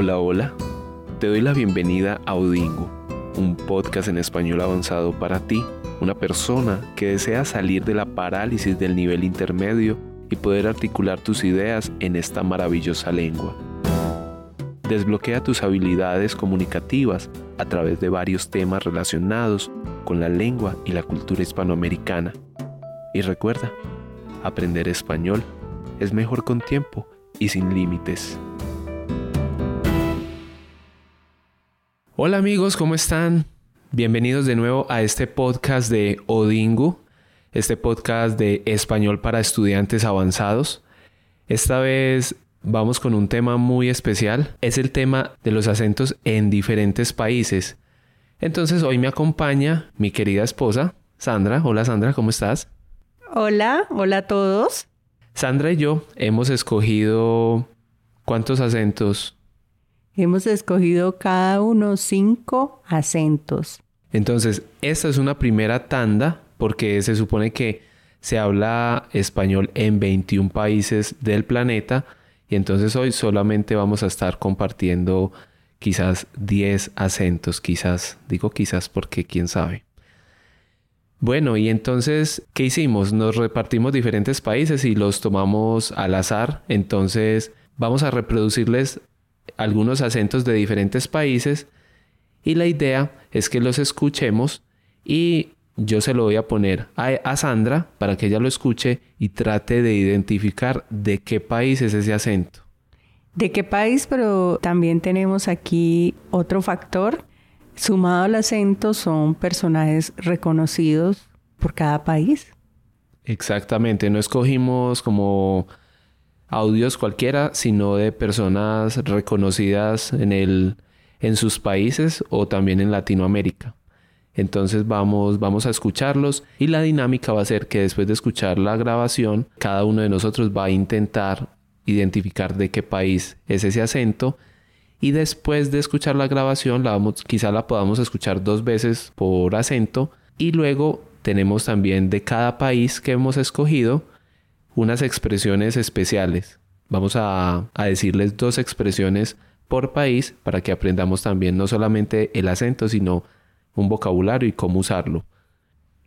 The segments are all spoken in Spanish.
Hola, hola. Te doy la bienvenida a Odingo, un podcast en español avanzado para ti, una persona que desea salir de la parálisis del nivel intermedio y poder articular tus ideas en esta maravillosa lengua. Desbloquea tus habilidades comunicativas a través de varios temas relacionados con la lengua y la cultura hispanoamericana. Y recuerda, aprender español es mejor con tiempo y sin límites. Hola amigos, ¿cómo están? Bienvenidos de nuevo a este podcast de Odingu, este podcast de español para estudiantes avanzados. Esta vez vamos con un tema muy especial, es el tema de los acentos en diferentes países. Entonces hoy me acompaña mi querida esposa, Sandra. Hola Sandra, ¿cómo estás? Hola, hola a todos. Sandra y yo hemos escogido ¿cuántos acentos? Hemos escogido cada uno cinco acentos. Entonces, esta es una primera tanda porque se supone que se habla español en 21 países del planeta y entonces hoy solamente vamos a estar compartiendo quizás 10 acentos, quizás, digo quizás porque quién sabe. Bueno, y entonces, ¿qué hicimos? Nos repartimos diferentes países y los tomamos al azar. Entonces, vamos a reproducirles algunos acentos de diferentes países y la idea es que los escuchemos y yo se lo voy a poner a, Sandra para que ella lo escuche y trate de identificar de qué país es ese acento. ¿De qué país? Pero también tenemos aquí otro factor Sumado al acento son personajes reconocidos por cada país. Exactamente, no escogimos como audios cualquiera, sino de personas reconocidas en el en sus países o también en Latinoamérica. Entonces vamos, vamos a escucharlos y la dinámica va a ser que después de escuchar la grabación, cada uno de nosotros va a intentar identificar de qué país es ese acento y después de escuchar la grabación, la vamos, quizá la podamos escuchar dos veces por acento y luego tenemos también de cada país que hemos escogido unas expresiones especiales. Vamos a, a decirles dos expresiones por país para que aprendamos también no solamente el acento, sino un vocabulario y cómo usarlo.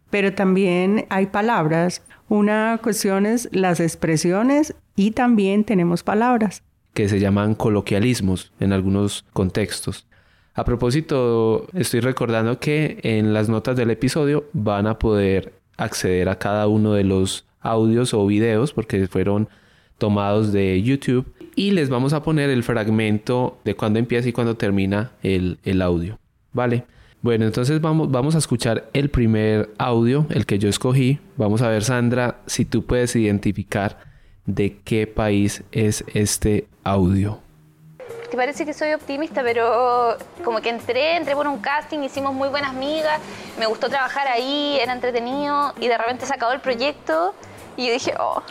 Pero también hay palabras. Una cuestión es las expresiones y también tenemos palabras que se llaman coloquialismos en algunos contextos. A propósito, estoy recordando que en las notas del episodio van a poder acceder a cada uno de los audios o videos porque fueron tomados de YouTube y les vamos a poner el fragmento de cuando empieza y cuando termina el, el audio. ¿Vale? Bueno, entonces vamos, vamos a escuchar el primer audio, el que yo escogí. Vamos a ver, Sandra, si tú puedes identificar de qué país es este audio. Te parece que soy optimista, pero como que entré, entré por un casting, hicimos muy buenas amigas, me gustó trabajar ahí, era entretenido y de repente se acabó el proyecto y yo dije, oh,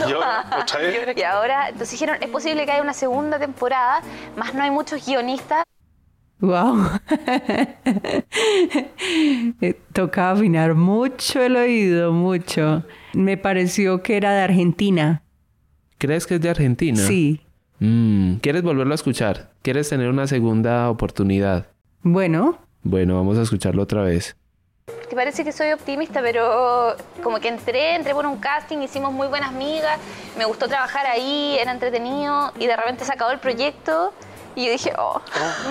no. y ahora, entonces dijeron, es posible que haya una segunda temporada, más no hay muchos guionistas. Wow. Tocaba afinar mucho el oído, mucho. Me pareció que era de Argentina. ¿Crees que es de Argentina? Sí. Mm, ¿Quieres volverlo a escuchar? ¿Quieres tener una segunda oportunidad? Bueno. Bueno, vamos a escucharlo otra vez. Te parece que soy optimista, pero como que entré, entré por un casting, hicimos muy buenas amigas, me gustó trabajar ahí, era entretenido y de repente se acabó el proyecto y yo dije, oh,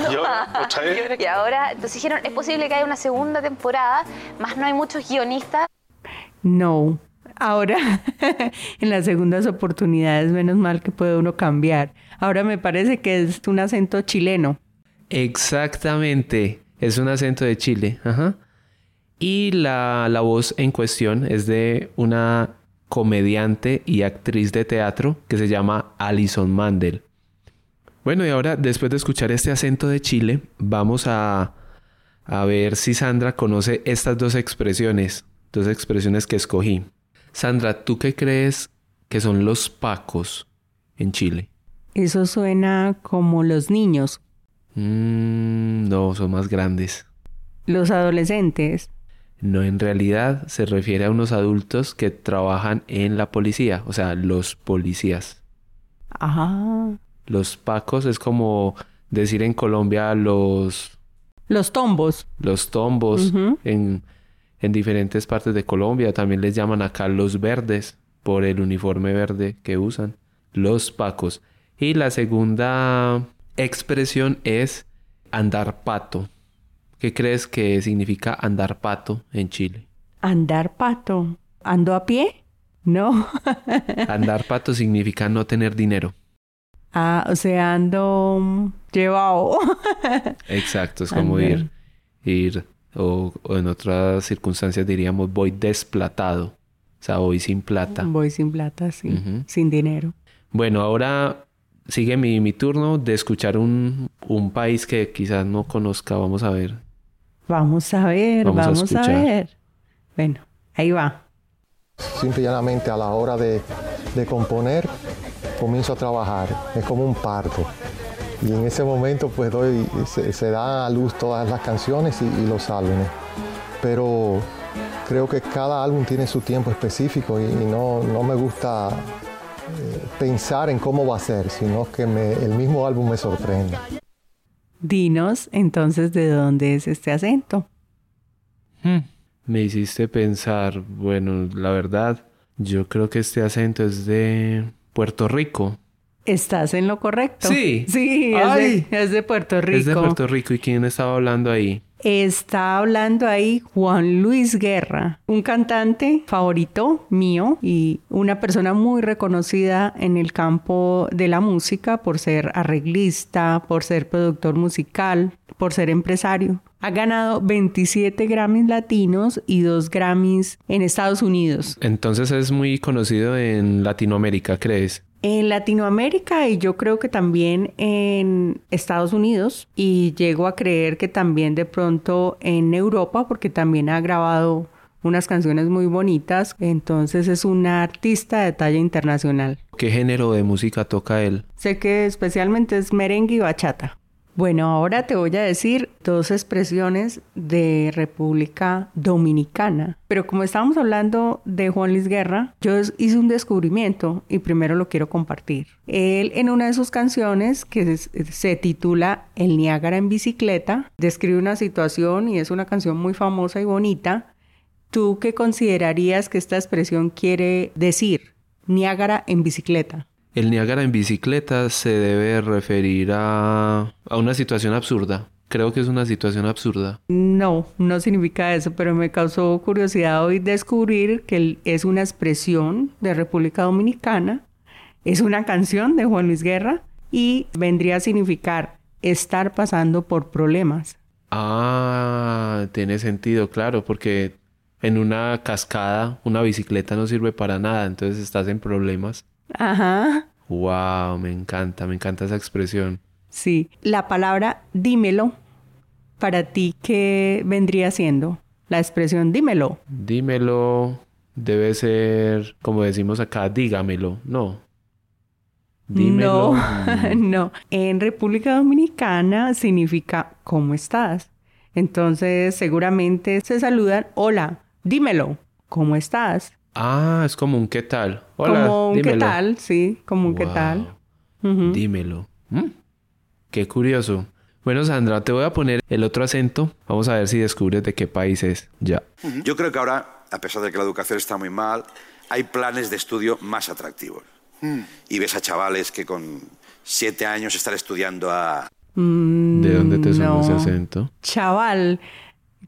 no. y ahora, entonces dijeron, es posible que haya una segunda temporada, más no hay muchos guionistas. No, Ahora, en las segundas oportunidades, menos mal que puede uno cambiar. Ahora me parece que es un acento chileno. Exactamente, es un acento de Chile. Ajá. Y la, la voz en cuestión es de una comediante y actriz de teatro que se llama Alison Mandel. Bueno, y ahora, después de escuchar este acento de Chile, vamos a, a ver si Sandra conoce estas dos expresiones, dos expresiones que escogí. Sandra, ¿tú qué crees que son los pacos en Chile? Eso suena como los niños. Mm, no, son más grandes. Los adolescentes. No, en realidad se refiere a unos adultos que trabajan en la policía, o sea, los policías. Ajá. Los pacos es como decir en Colombia los... Los tombos. Los tombos. en, en diferentes partes de Colombia también les llaman acá los verdes por el uniforme verde que usan. Los pacos. Y la segunda expresión es andar pato. ¿Qué crees que significa andar pato en Chile? Andar pato. ¿Ando a pie? No. andar pato significa no tener dinero. Ah, o sea, ando llevado. Exacto, es como ir, ir, o, en otras circunstancias diríamos voy desplatado. O sea, voy sin plata. Voy sin plata, sí. Sin dinero. Bueno, ahora sigue mi, mi turno de escuchar un, un, país que quizás no conozca. Vamos a ver. Vamos a ver, vamos, a, ver. Bueno, ahí va. Simple y llanamente a la hora de, de componer, comienzo a trabajar. Es como un parto. Y en ese momento pues doy, se, da a luz todas las canciones y, los álbumes. Pero creo que cada álbum tiene su tiempo específico y, no, no, me gusta eh, pensar en cómo va a ser, sino que el mismo álbum me sorprenda. Dinos entonces de dónde es este acento. Hmm. Me hiciste pensar, bueno, la verdad, yo creo que este acento es de Puerto Rico. Estás en lo correcto. Sí. Sí, es de, Puerto Rico. Es de Puerto Rico. ¿Y quién estaba hablando ahí? Está hablando ahí Juan Luis Guerra, un cantante favorito mío y una persona muy reconocida en el campo de la música por ser arreglista, por ser productor musical, por ser empresario. Ha ganado 27 Grammys latinos y 2 Grammys en Estados Unidos. Entonces es muy conocido en Latinoamérica, ¿crees? En Latinoamérica y yo creo que también en Estados Unidos y llego a creer que también de pronto en Europa porque también ha grabado unas canciones muy bonitas, entonces es un artista de talla internacional. ¿Qué género de música toca él? Sé que especialmente es merengue y bachata. Bueno, ahora te voy a decir dos expresiones de República Dominicana. Pero como estábamos hablando de Juan Luis Guerra, yo hice un descubrimiento y primero lo quiero compartir. Él en una de sus canciones que se titula El Niágara en bicicleta, describe una situación y es una canción muy famosa y bonita. ¿Tú qué considerarías que esta expresión quiere decir? Niágara en bicicleta. El Niágara en bicicleta se debe referir a, a una situación absurda. Creo que es una situación absurda. No, no significa eso, pero me causó curiosidad hoy descubrir que es una expresión de República Dominicana, es una canción de Juan Luis Guerra y vendría a significar estar pasando por problemas. Ah, tiene sentido, claro, porque en una cascada una bicicleta no sirve para nada, entonces estás en problemas. Ajá. Wow, me encanta, me encanta esa expresión. Sí, la palabra dímelo, para ti, ¿qué vendría siendo? La expresión dímelo. Dímelo debe ser, como decimos acá, dígamelo, no. Dímelo. No, no. En República Dominicana significa ¿cómo estás? Entonces, seguramente se saludan, hola, dímelo, ¿cómo estás? Ah, es como un qué tal. Hola, como un qué tal, sí, como un qué tal. Dímelo. Mm, qué curioso. Bueno, Sandra, te voy a poner el otro acento. Vamos a ver si descubres de qué país es. Ya. Yo creo que ahora, a pesar de que la educación está muy mal, hay planes de estudio más atractivos. Mm. Y ves a chavales que con siete años están estudiando a... Mm, ¿De dónde te suena ese acento? Chaval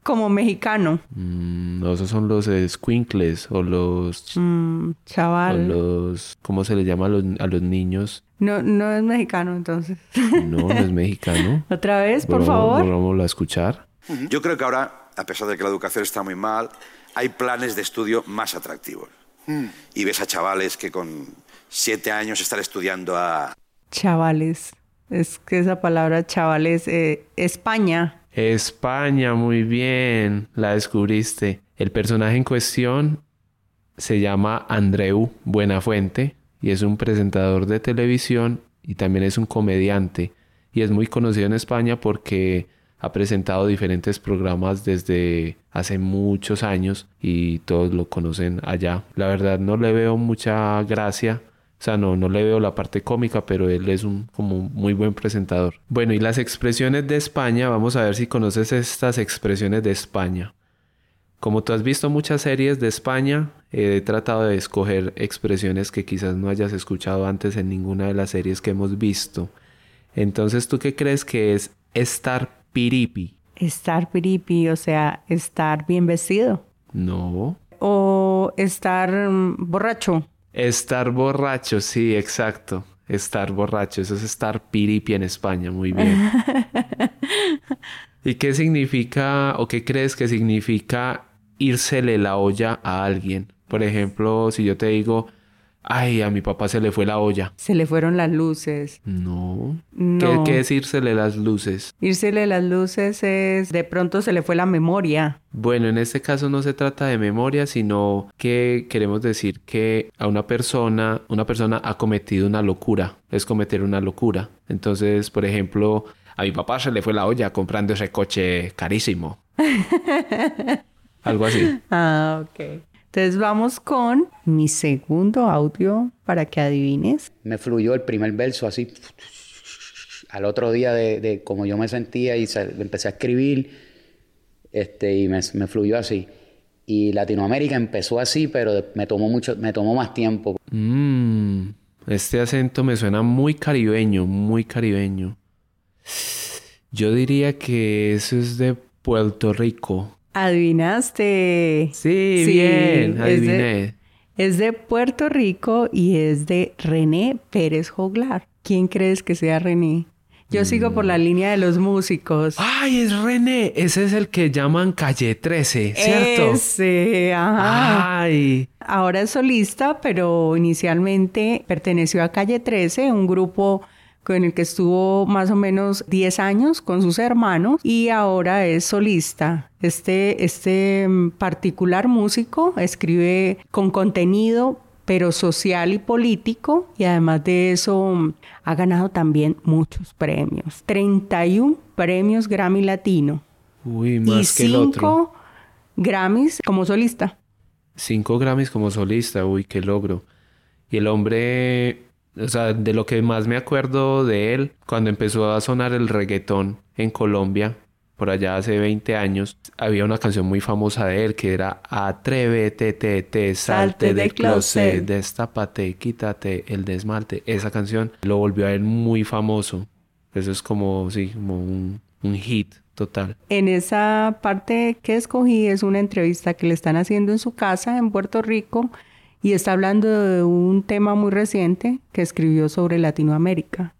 como mexicano. Mm, esos son los squinkles o los... Mm, chaval. O los... ¿Cómo se les llama a los, a los niños? No, no es mexicano entonces. No, no es mexicano. Otra vez, por favor. Vamos a escuchar. Yo creo que ahora, a pesar de que la educación está muy mal, hay planes de estudio más atractivos. Mm. Y ves a chavales que con siete años están estudiando a... Chavales. Es que esa palabra chavales, eh, España España, muy bien, la descubriste. El personaje en cuestión se llama Andreu Buenafuente y es un presentador de televisión y también es un comediante y es muy conocido en España porque ha presentado diferentes programas desde hace muchos años y todos lo conocen allá. La verdad no le veo mucha gracia, O sea, no, no le veo la parte cómica, pero él es un como muy buen presentador. Bueno, y las expresiones de España, vamos a ver si conoces estas expresiones de España. Como tú has visto muchas series de España, he tratado de escoger expresiones que quizás no hayas escuchado antes en ninguna de las series que hemos visto. Entonces, ¿tú qué crees que es estar piripi? Estar piripi, o sea, estar bien vestido. No. O estar mm, borracho. Estar borracho, sí, exacto. Estar borracho, eso es estar piripi en España, muy bien. ¿Y qué significa o qué crees que significa írsele la olla a alguien? Por ejemplo, si yo te digo, ay, a mi papá se le fue la olla. Se le fueron las luces. No. No. ¿Qué, qué es írsele las luces? Írsele las luces es de pronto se le fue la memoria. Bueno, en este caso no se trata de memoria, sino que queremos decir que a una persona, una persona ha cometido una locura, es cometer una locura. Entonces, por ejemplo, a mi papá se le fue la olla comprando ese coche carísimo. Algo así. Ah, ok. Entonces vamos con mi segundo audio para que adivines. me fluyó el primer verso así. Al otro día de, de como yo me sentía y se- empecé a escribir, este, y me, me fluyó así. Y Latinoamérica empezó así, pero me tomó mucho, me tomó más tiempo. Mmm, este acento me suena muy caribeño, muy caribeño. Yo diría que eso es de Puerto Rico. Adivinaste. Sí, bien, es de- adiviné. Es de Puerto Rico y es de René Pérez Joglar. ¿Quién crees que sea René? Yo sigo por Mm. la línea de los músicos. Ay, es René. Ese es el que llaman Calle 13, ¿cierto? Ese, ajá. Ay. Ahora es solista, pero inicialmente perteneció a Calle 13, un grupo con el que estuvo más o menos 10 años con sus hermanos y ahora es solista. Este, este mm, particular músico escribe con contenido pero social y político y además de eso mm, ha ganado también muchos premios. 31 premios Grammy Latino Uy, y más que el otro. 5 Grammys como solista. Cinco Grammys como solista, uy, qué logro. Y el hombre, o sea, de lo que más me acuerdo de él, cuando empezó a sonar el reggaetón en Colombia, por allá hace 20 años, había una canción muy famosa de él que era Atrévete, te, te, salte Salte del del closet. closet, destápate, quítate el desmalte. Esa canción lo volvió a él muy famoso. Eso es como, sí, como un, un hit total. En esa parte que escogí es una entrevista que le están haciendo en su casa en Puerto Rico y está hablando de un tema muy reciente que escribió sobre Latinoamérica.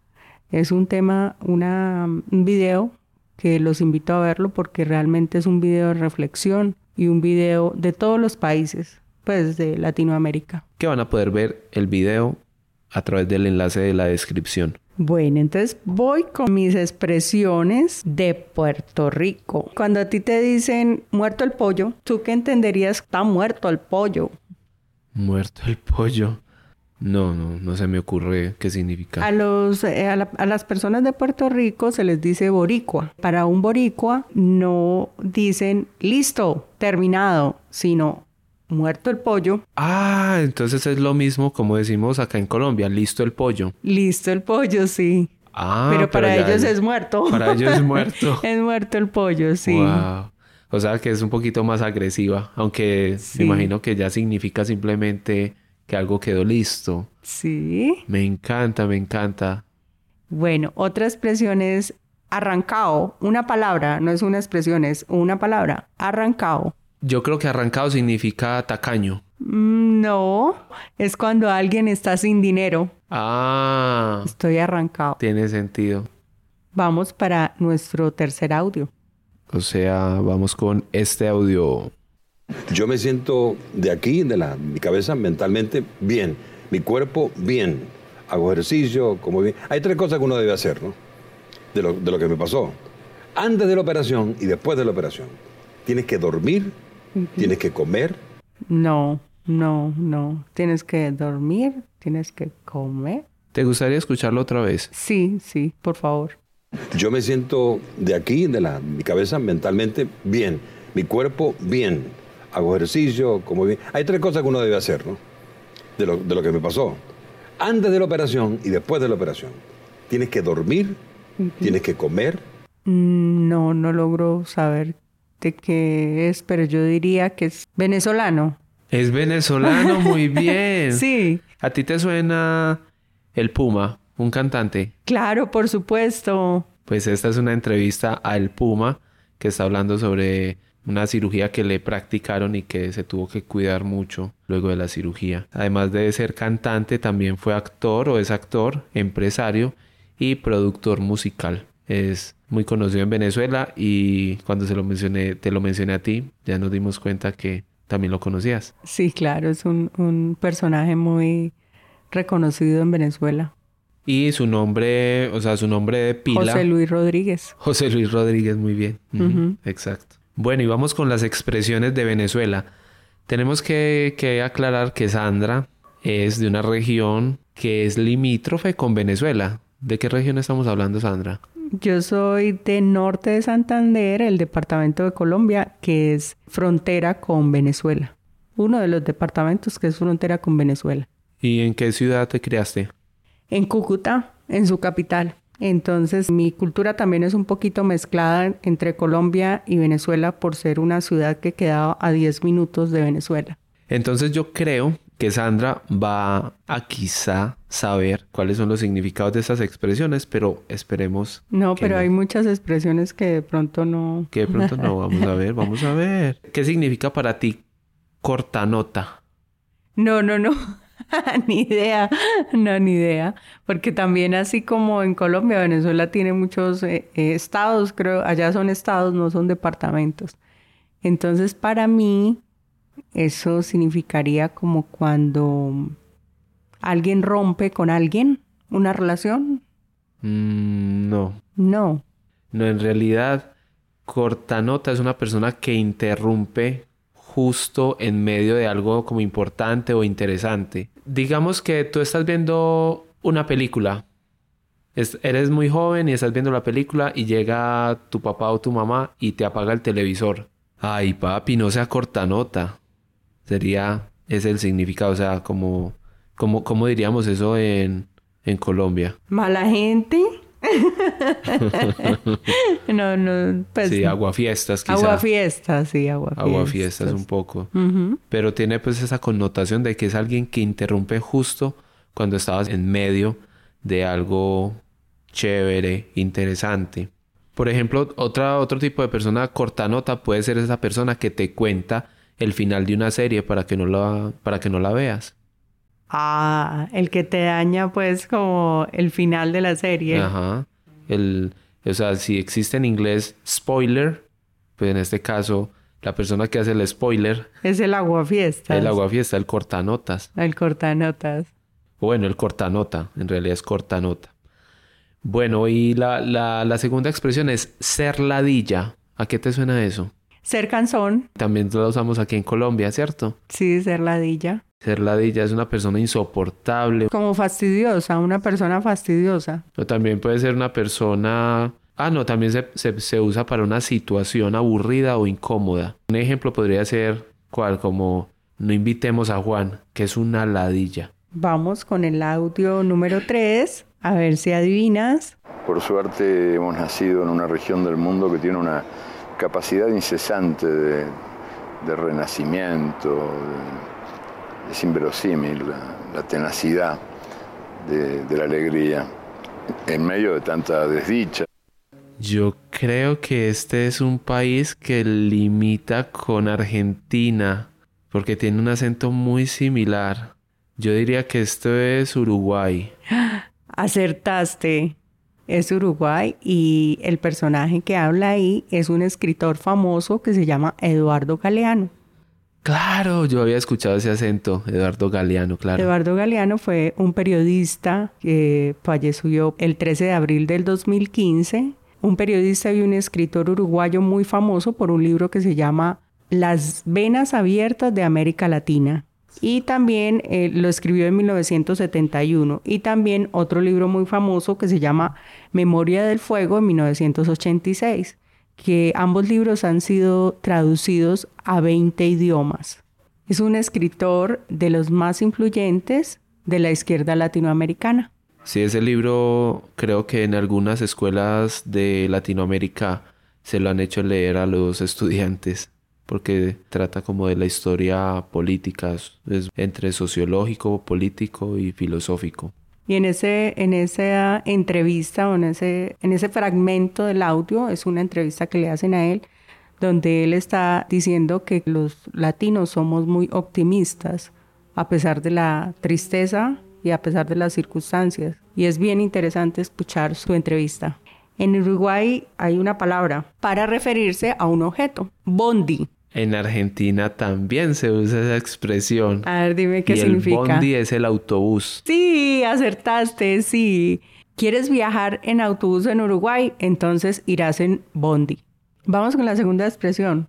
Es un tema, una, un video que los invito a verlo porque realmente es un video de reflexión y un video de todos los países, pues de Latinoamérica. Que van a poder ver el video a través del enlace de la descripción. Bueno, entonces voy con mis expresiones de Puerto Rico. Cuando a ti te dicen muerto el pollo, ¿tú qué entenderías? Está muerto el pollo. Muerto el pollo. No, no, no se me ocurre qué significa. A, los, eh, a, la- a las personas de Puerto Rico se les dice boricua. Para un boricua no dicen listo, terminado, sino muerto el pollo, Ah, entonces es lo mismo como decimos acá en Colombia, listo el pollo. listo el pollo, sí. Ah, pero para ya ellos el- es muerto. Para ellos es muerto. es muerto el pollo, sí. Wow. O sea que es un poquito más agresiva, aunque Sí. me imagino que ya significa simplemente que algo quedó listo. Sí. Me encanta, me encanta. Bueno, otra expresión es arrancado. Una palabra, no es una expresión, es una palabra. Arrancado. Yo creo que arrancado significa tacaño. Mm, No, es cuando alguien está sin dinero. Ah, Estoy arrancado. tiene sentido. Vamos para nuestro tercer audio. O sea, vamos con este audio. Yo me siento de aquí, de la, mi cabeza mentalmente bien, mi cuerpo bien, hago ejercicio, como bien. Hay tres cosas que uno debe hacer, ¿no? De lo, de lo que me pasó. Antes de la operación y después de la operación. Tienes que dormir, tienes que comer, No, no, no. Tienes que dormir, tienes que comer. ¿Te gustaría escucharlo otra vez? Sí, sí, por favor. Yo me siento de aquí, de la, mi cabeza mentalmente bien, mi cuerpo bien, hago ejercicio, como bien. Hay tres cosas que uno debe hacer, ¿no? De lo, de lo que me pasó. antes de la operación y después de la operación. Tienes que dormir, tienes que comer. Mm, No, no logro saber de qué es, pero yo diría que es venezolano. Es venezolano, muy bien. Sí, ¿A ti te suena el Puma, un cantante? claro, por supuesto. Pues esta es una entrevista a El Puma que está hablando sobre una cirugía que le practicaron y que se tuvo que cuidar mucho luego de la cirugía. Además de ser cantante, también fue actor o es actor, empresario y productor musical. Es muy conocido en Venezuela y cuando se lo mencioné, te lo mencioné a ti, ya nos dimos cuenta que también lo conocías. Sí, claro, es un, un personaje muy reconocido en Venezuela. Y su nombre, o sea, su nombre de pila. José Luis Rodríguez. José Luis Rodríguez, muy bien. Exacto. Bueno, y vamos con las expresiones de Venezuela. Tenemos que, que aclarar que Sandra es de una región que es limítrofe con Venezuela. ¿De qué región estamos hablando, Sandra? Yo soy de norte de Santander, el departamento de Colombia, que es frontera con Venezuela. Uno de los departamentos que es frontera con Venezuela. ¿Y en qué ciudad te criaste? En Cúcuta, en su capital. Entonces mi cultura también es un poquito mezclada entre Colombia y Venezuela por ser una ciudad que quedaba a 10 minutos de Venezuela. Entonces yo creo que Sandra va a quizá saber cuáles son los significados de estas expresiones, pero esperemos No, pero no. hay muchas expresiones que de pronto no... que de pronto no. Vamos a ver, vamos a ver. ¿Qué significa para ti cortanota? No, no, no. ni idea. No, ni idea. Porque también así como en Colombia, Venezuela tiene muchos eh, eh, estados, creo. Allá son estados, no son departamentos. Entonces, para mí, eso significaría como cuando alguien rompe con alguien una relación. Mm, no. No. No, en realidad, cortanota es una persona que interrumpe justo en medio de algo como importante o interesante. Digamos que tú estás viendo una película. Es- eres muy joven y estás viendo la película y llega tu papá o tu mamá y te apaga el televisor. Ay, papi, no sea cortanota. Sería, es el significado, o sea, como, como, ¿cómo diríamos eso en, en Colombia? Mala gente. no, no. Pues, sí, aguafiestas, quizá. Agua fiesta, sí, agua fiesta. Aguafiestas un poco. Pero tiene pues esa connotación de que es alguien que interrumpe justo cuando estabas en medio de algo chévere, interesante. Por ejemplo, otra, otro tipo de persona cortanota puede ser esa persona que te cuenta el final de una serie para que no la, para que no la veas. Ah, el que te daña pues como el final de la serie. Ajá. El, o sea, si existe en inglés spoiler, pues en este caso la persona que hace el spoiler Es el aguafiestas. el aguafiesta, el cortanotas. El cortanotas. Bueno, el cortanota, en realidad es cortanota. Bueno, y la, la, la segunda expresión es ser ladilla. ¿A qué te suena eso? Ser cansón. También la usamos aquí en Colombia, ¿cierto? Sí, ser ladilla. Ser ladilla es una persona insoportable. Como fastidiosa, una persona fastidiosa. O también puede ser una persona... Ah, no, también se, se, se usa para una situación aburrida o incómoda. Un ejemplo podría ser, ¿cuál? Como, no invitemos a Juan, que es una ladilla. Vamos con el audio número 3. A ver si adivinas. Por suerte hemos nacido en una región del mundo que tiene una capacidad incesante de, de renacimiento. de- es inverosímil la, la tenacidad de, de la alegría en medio de tanta desdicha. Yo creo que este es un país que limita con Argentina, porque tiene un acento muy similar. Yo diría que esto es Uruguay. Acertaste. Es Uruguay y el personaje que habla ahí es un escritor famoso que se llama Eduardo Galeano. Claro, yo había escuchado ese acento, Eduardo Galeano, claro. Eduardo Galeano fue un periodista que falleció el 13 de abril del 2015. Un periodista y un escritor uruguayo muy famoso por un libro que se llama Las venas abiertas de América Latina. Y también eh, lo escribió en 1971. Y también otro libro muy famoso que se llama Memoria del Fuego en 1986 que ambos libros han sido traducidos a 20 idiomas. Es un escritor de los más influyentes de la izquierda latinoamericana. Sí, ese libro creo que en algunas escuelas de Latinoamérica se lo han hecho leer a los estudiantes porque trata como de la historia política, es entre sociológico, político y filosófico. Y en, ese, en esa entrevista o en ese, en ese fragmento del audio, es una entrevista que le hacen a él, donde él está diciendo que los latinos somos muy optimistas a pesar de la tristeza y a pesar de las circunstancias. Y es bien interesante escuchar su entrevista. En Uruguay hay una palabra para referirse a un objeto, bondi. En Argentina también se usa esa expresión. A ver, dime qué y significa. El bondi es el autobús. Sí, acertaste, sí. ¿Quieres viajar en autobús en Uruguay? Entonces irás en bondi. Vamos con la segunda expresión.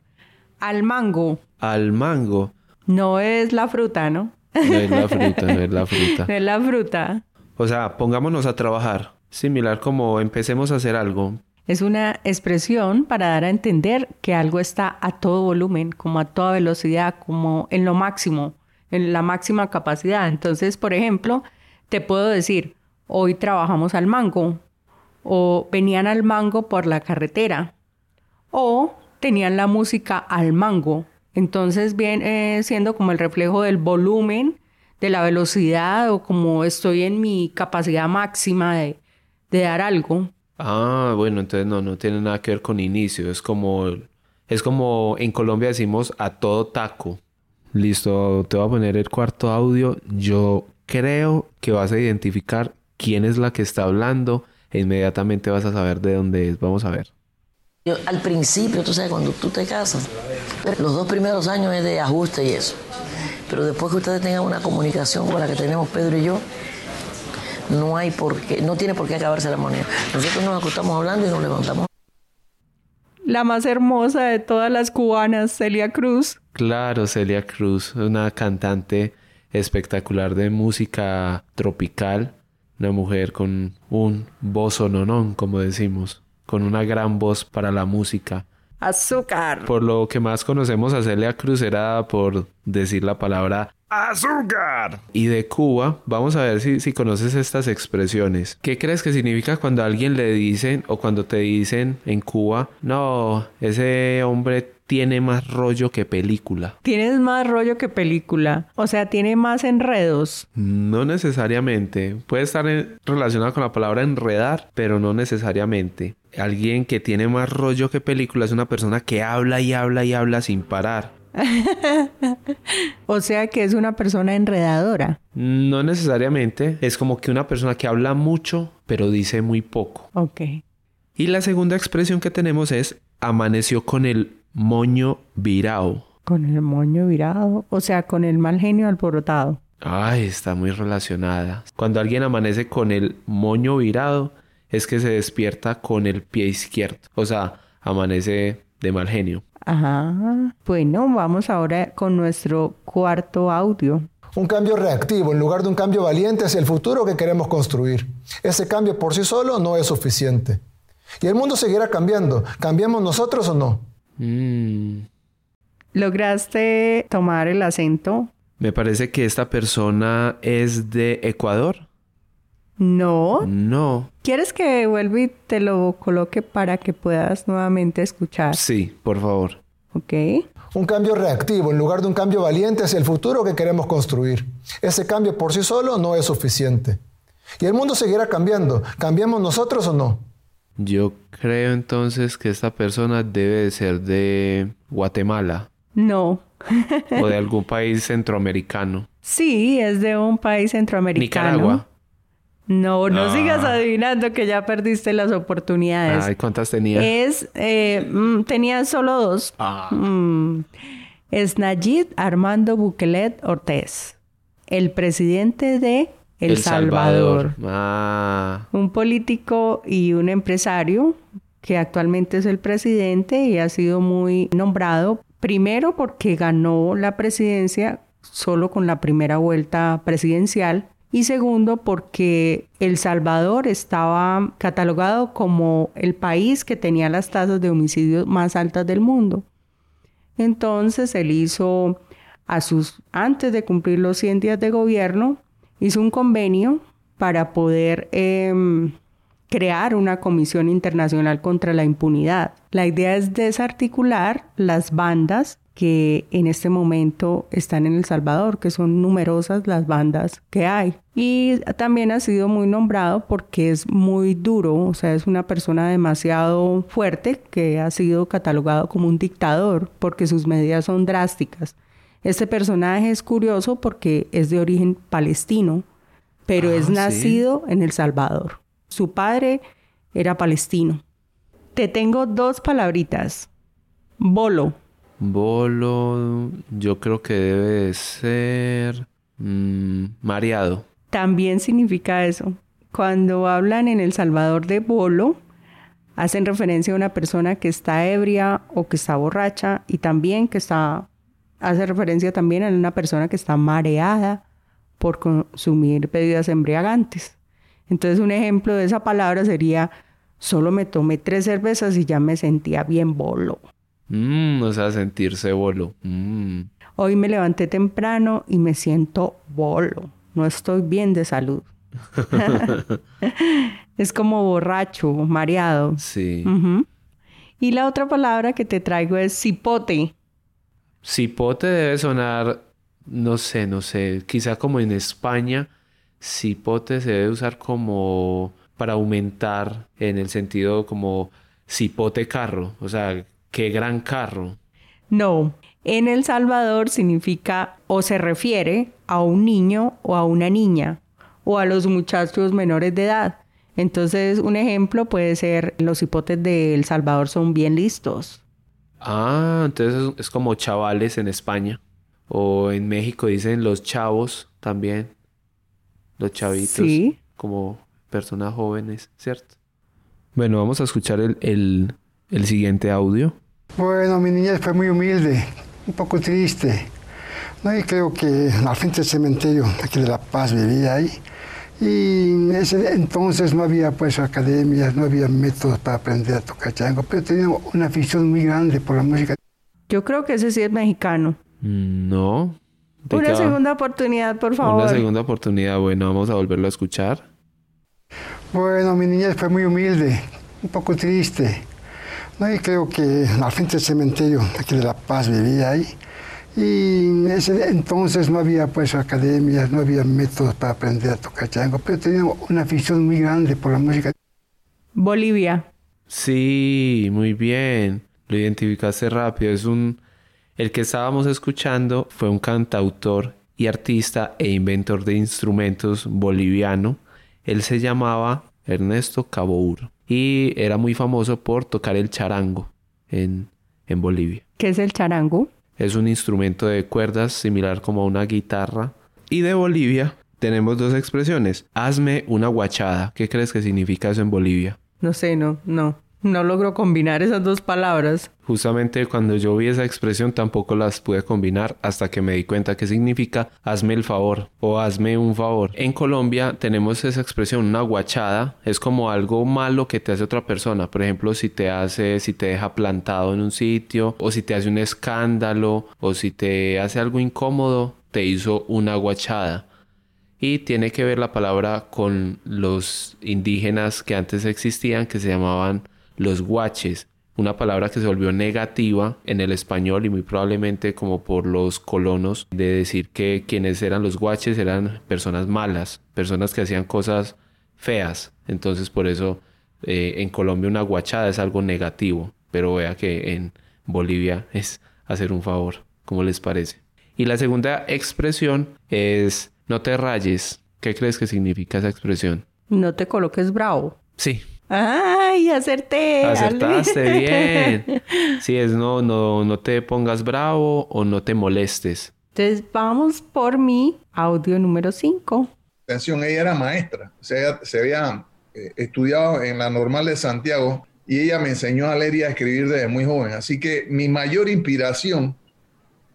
Al mango. Al mango. No es la fruta, ¿no? No es la fruta, no es la fruta. no es la fruta. O sea, pongámonos a trabajar. Similar como empecemos a hacer algo. Es una expresión para dar a entender que algo está a todo volumen, como a toda velocidad, como en lo máximo, en la máxima capacidad. Entonces, por ejemplo, te puedo decir, hoy trabajamos al mango, o venían al mango por la carretera, o tenían la música al mango. Entonces viene siendo como el reflejo del volumen, de la velocidad, o como estoy en mi capacidad máxima de, de dar algo. Ah, bueno, entonces no, no tiene nada que ver con inicio. Es como, es como en Colombia decimos a todo taco. Listo, te voy a poner el cuarto audio. Yo creo que vas a identificar quién es la que está hablando e inmediatamente vas a saber de dónde es. Vamos a ver. Yo, al principio, tú sabes, cuando tú te casas, los dos primeros años es de ajuste y eso. Pero después que ustedes tengan una comunicación como la que tenemos Pedro y yo, no hay por qué, no tiene por qué acabarse la moneda. Nosotros nos acostamos hablando y nos levantamos. La más hermosa de todas las cubanas, Celia Cruz. Claro, Celia Cruz, una cantante espectacular de música tropical, una mujer con un voz nonón, como decimos, con una gran voz para la música. Azúcar. Por lo que más conocemos a Celia Cruz era por decir la palabra azúcar. Y de Cuba, vamos a ver si, si conoces estas expresiones. ¿Qué crees que significa cuando a alguien le dicen o cuando te dicen en Cuba, no, ese hombre tiene más rollo que película? Tienes más rollo que película. O sea, tiene más enredos. No necesariamente. Puede estar en- relacionado con la palabra enredar, pero no necesariamente. Alguien que tiene más rollo que película es una persona que habla y habla y habla sin parar. O sea que es una persona enredadora. No necesariamente. Es como que una persona que habla mucho, pero dice muy poco. Ok. Y la segunda expresión que tenemos es amaneció con el moño virao. Con el moño virado. O sea, con el mal genio alborotado. Ay, está muy relacionada. Cuando alguien amanece con el moño virado, es que se despierta con el pie izquierdo. O sea, amanece de mal genio. Ajá. Bueno, vamos ahora con nuestro cuarto audio. Un cambio reactivo en lugar de un cambio valiente hacia el futuro que queremos construir. Ese cambio por sí solo no es suficiente. Y el mundo seguirá cambiando. ¿Cambiamos nosotros o no? Mm, ¿Lograste tomar el acento? me parece que esta persona es de Ecuador. No. No. ¿Quieres que vuelva y te lo coloque para que puedas nuevamente escuchar? Sí, por favor. Ok. Un cambio reactivo en lugar de un cambio valiente hacia el futuro que queremos construir. Ese cambio por sí solo no es suficiente. Y el mundo seguirá cambiando. ¿Cambiamos nosotros o no? Yo creo entonces que esta persona debe de ser de Guatemala No. o de algún país centroamericano. Sí, es de un país centroamericano. Nicaragua. No, no Ah. sigas adivinando que ya perdiste las oportunidades. Ay, ¿cuántas tenía? Es, eh, mm, tenía solo dos. Ah. Mm. Es Nayib Armando Bukelet Ortiz, el presidente de El, Salvador. Ah, Un político y un empresario que actualmente es el presidente y ha sido muy nombrado, primero porque ganó la presidencia solo con la primera vuelta presidencial y segundo porque El Salvador estaba catalogado como el país que tenía las tasas de homicidio más altas del mundo. Entonces él hizo a sus antes de cumplir los 100 días de gobierno hizo un convenio para poder em, crear una comisión internacional contra la impunidad. La idea es desarticular las bandas que en este momento están en El Salvador, que son numerosas las bandas que hay. Y también ha sido muy nombrado porque es muy duro, o sea, es una persona demasiado fuerte que ha sido catalogado como un dictador porque sus medidas son drásticas. Este personaje es curioso porque es de origen palestino, pero es Ah, nacido en El Salvador. Su padre era palestino. Te tengo dos palabritas. Bolo. Bolo, yo creo que debe de ser mm, mareado. También significa eso. Cuando hablan en El Salvador de bolo, hacen referencia a una persona que está ebria o que está borracha y también que está, hace referencia también a una persona que está mareada por consumir bebidas embriagantes. Entonces un ejemplo de esa palabra sería, solo me tomé tres cervezas y ya me sentía bien bolo. Mm, o sea, sentirse bolo. Mm. Hoy me levanté temprano y me siento bolo. No estoy bien de salud. es como borracho, mareado. Sí. Y la otra palabra que te traigo es cipote. Cipote debe sonar, no sé, no sé, quizá como en España, cipote se debe usar como para aumentar en el sentido como cipote carro, o sea, qué gran carro. No, en El Salvador significa o se refiere a un niño o a una niña o a los muchachos menores de edad. Entonces, un ejemplo puede ser los hipotes de El Salvador son bien listos. Ah, entonces es, como chavales en España. O en México dicen los chavos también. Los chavitos. Sí. Como personas jóvenes, ¿cierto? Bueno, vamos a escuchar el, el, el siguiente audio. Bueno, mi niñez fue muy humilde, un poco triste. ¿no? Y creo que al frente del cementerio aquí de La Paz vivía ahí. Y en ese entonces no había pues academias, no había métodos para aprender a tocar chango, pero tenía una afición muy grande por la música. Yo creo que ese sí es mexicano. No. ¿De Una qué va? segunda oportunidad, por favor. Una segunda oportunidad. Bueno, vamos a volverlo a escuchar. Bueno, mi niñez fue muy humilde, un poco triste. ¿No? Y creo que al frente del cementerio aquí de La Paz vivía ahí. Y en ese entonces no había pues academias, no había métodos para aprender a tocar chango, pero tenía una afición muy grande por la música. Bolivia. Sí, muy bien. Lo identificaste rápido. Es un... El que estábamos escuchando fue un cantautor y artista e inventor de instrumentos boliviano. Él se llamaba Ernesto Cabour y era muy famoso por tocar el charango en, en Bolivia. ¿Qué es el charango? Es un instrumento de cuerdas similar como a una guitarra. Y de Bolivia tenemos dos expresiones. Hazme una guachada. ¿Qué crees que significa eso en Bolivia? No sé, no, no. No logro combinar esas dos palabras. Justamente cuando yo vi esa expresión tampoco las pude combinar hasta que me di cuenta que significa hazme el favor o hazme un favor. En Colombia tenemos esa expresión, una guachada, es como algo malo que te hace otra persona. Por ejemplo, si te hace, si te deja plantado en un sitio o si te hace un escándalo o si te hace algo incómodo, te hizo una guachada. Y tiene que ver la palabra con los indígenas que antes existían, que se llamaban los guaches. Una palabra que se volvió negativa en el español y muy probablemente como por los colonos de decir que quienes eran los guaches eran personas malas, personas que hacían cosas feas. Entonces por eso eh, en Colombia una guachada es algo negativo, pero vea que en Bolivia es hacer un favor. ¿Cómo les parece? Y la segunda expresión es no te rayes. ¿Qué crees que significa esa expresión? No te coloques bravo. Sí. ¡Ay, acerté! Acertaste Ale. bien. Sí, es no, no, no te pongas bravo o no te molestes. Entonces vamos por mi audio número 5. Atención, ella era maestra, o sea, ella se había eh, estudiado en la normal de Santiago y ella me enseñó a leer y a escribir desde muy joven. Así que mi mayor inspiración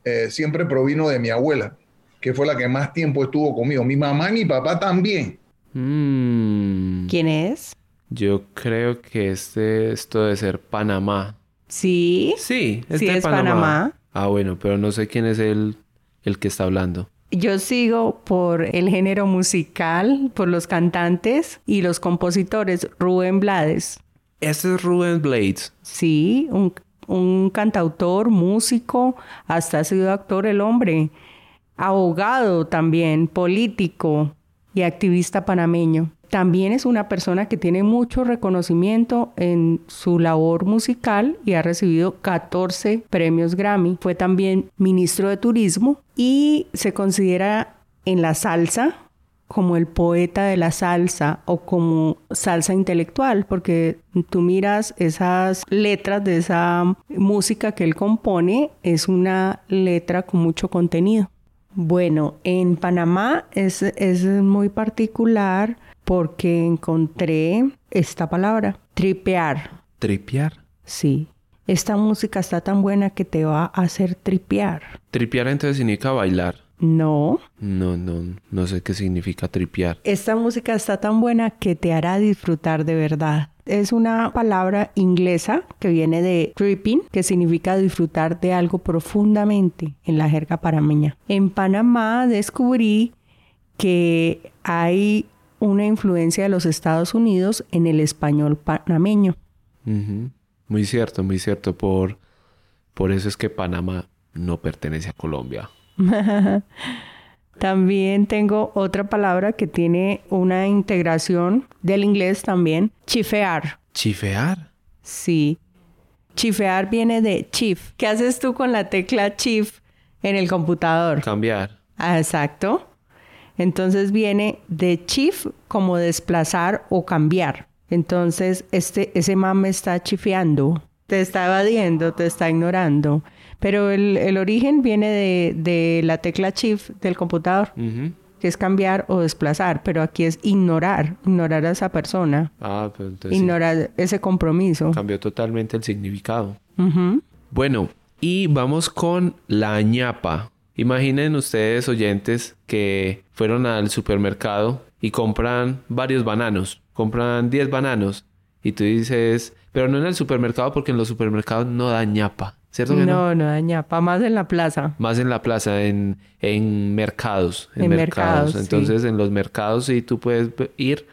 eh, siempre provino de mi abuela, que fue la que más tiempo estuvo conmigo. Mi mamá y mi papá también. Mm, ¿Quién es? Yo creo que este, esto debe ser Panamá. Sí. Sí, es Sí, de es Panamá. Ah, bueno, pero no sé quién es el, el que está hablando. Yo sigo por el género musical, por los cantantes y los compositores. Rubén Blades. Este es Rubén Blades. Sí, un, un cantautor, músico, hasta ha sido actor el hombre. Abogado también, político y activista panameño. También es una persona que tiene mucho reconocimiento en su labor musical y ha recibido 14 premios Grammy. Fue también ministro de Turismo y se considera en la salsa como el poeta de la salsa o como salsa intelectual, porque tú miras esas letras de esa música que él compone, es una letra con mucho contenido. Bueno, en Panamá es, es muy particular porque encontré esta palabra, tripear. ¿Tripear? Sí. Esta música está tan buena que te va a hacer tripear. Tripear entonces significa bailar. No. No, no, no sé qué significa tripear. Esta música está tan buena que te hará disfrutar de verdad. Es una palabra inglesa que viene de tripping, que significa disfrutar de algo profundamente en la jerga panameña. En Panamá descubrí que hay una influencia de los Estados Unidos en el español panameño. Muy cierto, muy cierto. Por, por eso es que Panamá no pertenece a Colombia. también tengo otra palabra que tiene una integración del inglés también, chifear. ¿Chifear? Sí. Chifear viene de chief. ¿Qué haces tú con la tecla chief en el computador? Cambiar. Ah, exacto. Entonces viene de chief como desplazar o cambiar. Entonces, este, ese man me está chifeando, te está evadiendo, te está ignorando. Pero el, origen viene de, la tecla shift del computador, que es cambiar o desplazar, pero aquí es ignorar, ignorar a esa persona. Ah, pero entonces ignorar ese compromiso. Cambió totalmente el significado. Bueno, y vamos con la ñapa. Imaginen ustedes, oyentes, que fueron al supermercado y compran varios bananos, compran 10 bananos y tú dices, pero no en el supermercado porque en los supermercados no da ñapa. ¿Cierto que no? No, no da ñapa, más en la plaza. Más en la plaza, en, en mercados. En, mercados. Entonces, en los mercados sí tú puedes ir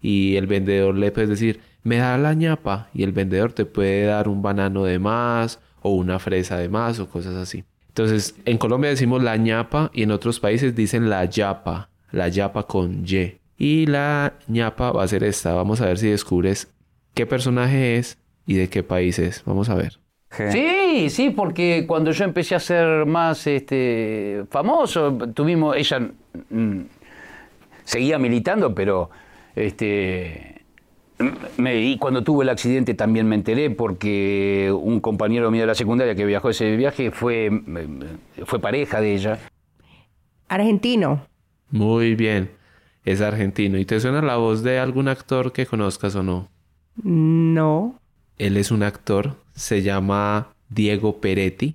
y el vendedor le puedes decir, me da la ñapa. Y el vendedor te puede dar un banano de más o una fresa de más o cosas así. Entonces, en Colombia decimos la ñapa y en otros países dicen la yapa, la yapa con Y. Y la ñapa va a ser esta. Vamos a ver si descubres qué personaje es y de qué país es. Vamos a ver. Sí, sí, porque cuando yo empecé a ser más este, famoso, tuvimos, ella mm, seguía militando, pero este, y cuando tuvo el accidente también me enteré porque un compañero mío de la secundaria que viajó ese viaje fue, fue pareja de ella. Argentino. Muy bien, es argentino. ¿Y te suena la voz de algún actor que conozcas o no? No. Él es un actor, se llama Diego Peretti.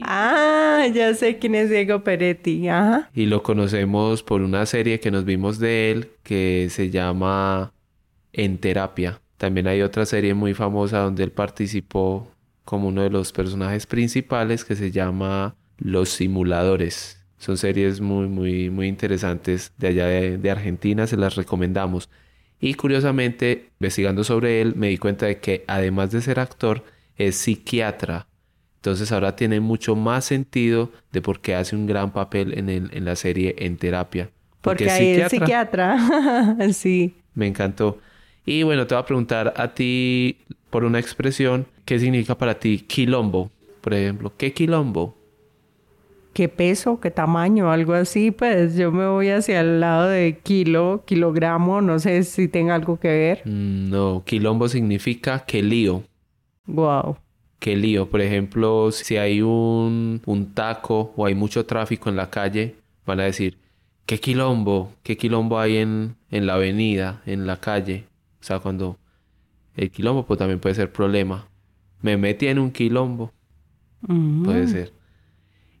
Ah, ya sé quién es Diego Peretti, ajá. Y lo conocemos por una serie que nos vimos de él que se llama En Terapia. También hay otra serie muy famosa donde él participó como uno de los personajes principales que se llama Los Simuladores. Son series muy, muy, muy interesantes de allá de, de Argentina, se las recomendamos. Y curiosamente, investigando sobre él, me di cuenta de que además de ser actor, es psiquiatra. Entonces ahora tiene mucho más sentido de por qué hace un gran papel en, el, en la serie En Terapia. Porque, ahí es psiquiatra. sí. Me encantó. Y bueno, te voy a preguntar a ti por una expresión, ¿qué significa para ti quilombo? Por ejemplo, ¿qué quilombo? qué peso, qué tamaño, algo así, pues yo me voy hacia el lado de kilo, kilogramo, no sé si tenga algo que ver. Mm, no, quilombo significa que lío. Wow. Qué lío. Por ejemplo, si hay un, un taco o hay mucho tráfico en la calle, van a decir, ¿qué quilombo? ¿Qué quilombo hay en, en la avenida, en la calle? O sea, cuando el quilombo pues, también puede ser problema. Me metí en un quilombo. Mm. Puede ser.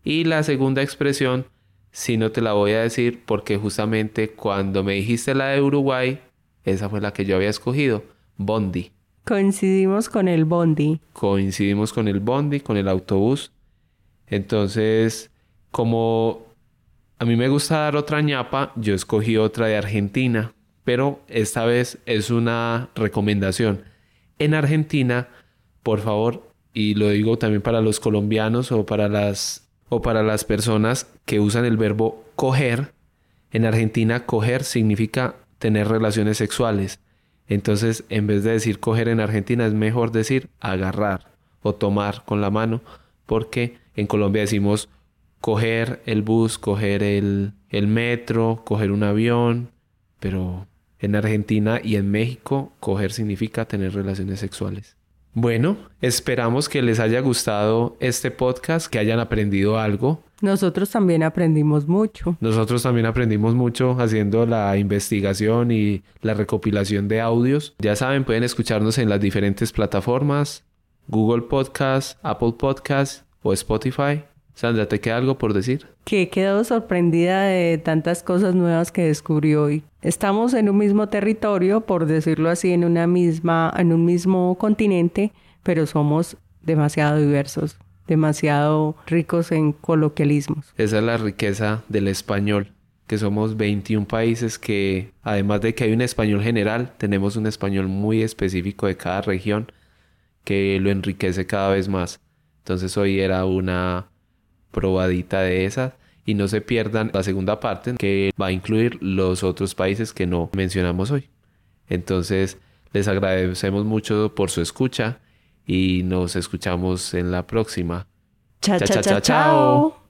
Y la segunda expresión, si no te la voy a decir porque justamente cuando me dijiste la de Uruguay, esa fue la que yo había escogido, Bondi. Coincidimos con el Bondi. Coincidimos con el Bondi, con el autobús. Entonces, como a mí me gusta dar otra ñapa, yo escogí otra de Argentina, pero esta vez es una recomendación. En Argentina, por favor, y lo digo también para los colombianos o para las o para las personas que usan el verbo coger, en Argentina coger significa tener relaciones sexuales. Entonces, en vez de decir coger en Argentina es mejor decir agarrar o tomar con la mano, porque en Colombia decimos coger el bus, coger el, el metro, coger un avión, pero en Argentina y en México coger significa tener relaciones sexuales. Bueno, esperamos que les haya gustado este podcast, que hayan aprendido algo. Nosotros también aprendimos mucho. Nosotros también aprendimos mucho haciendo la investigación y la recopilación de audios. Ya saben, pueden escucharnos en las diferentes plataformas, Google Podcast, Apple Podcast o Spotify. Sandra, ¿te queda algo por decir? Que he quedado sorprendida de tantas cosas nuevas que descubrí hoy. Estamos en un mismo territorio, por decirlo así, en una misma, en un mismo continente, pero somos demasiado diversos, demasiado ricos en coloquialismos. Esa es la riqueza del español, que somos 21 países que, además de que hay un español general, tenemos un español muy específico de cada región que lo enriquece cada vez más. Entonces hoy era una probadita de esas y no se pierdan la segunda parte que va a incluir los otros países que no mencionamos hoy. Entonces, les agradecemos mucho por su escucha y nos escuchamos en la próxima. Chao, chao, chao. chao.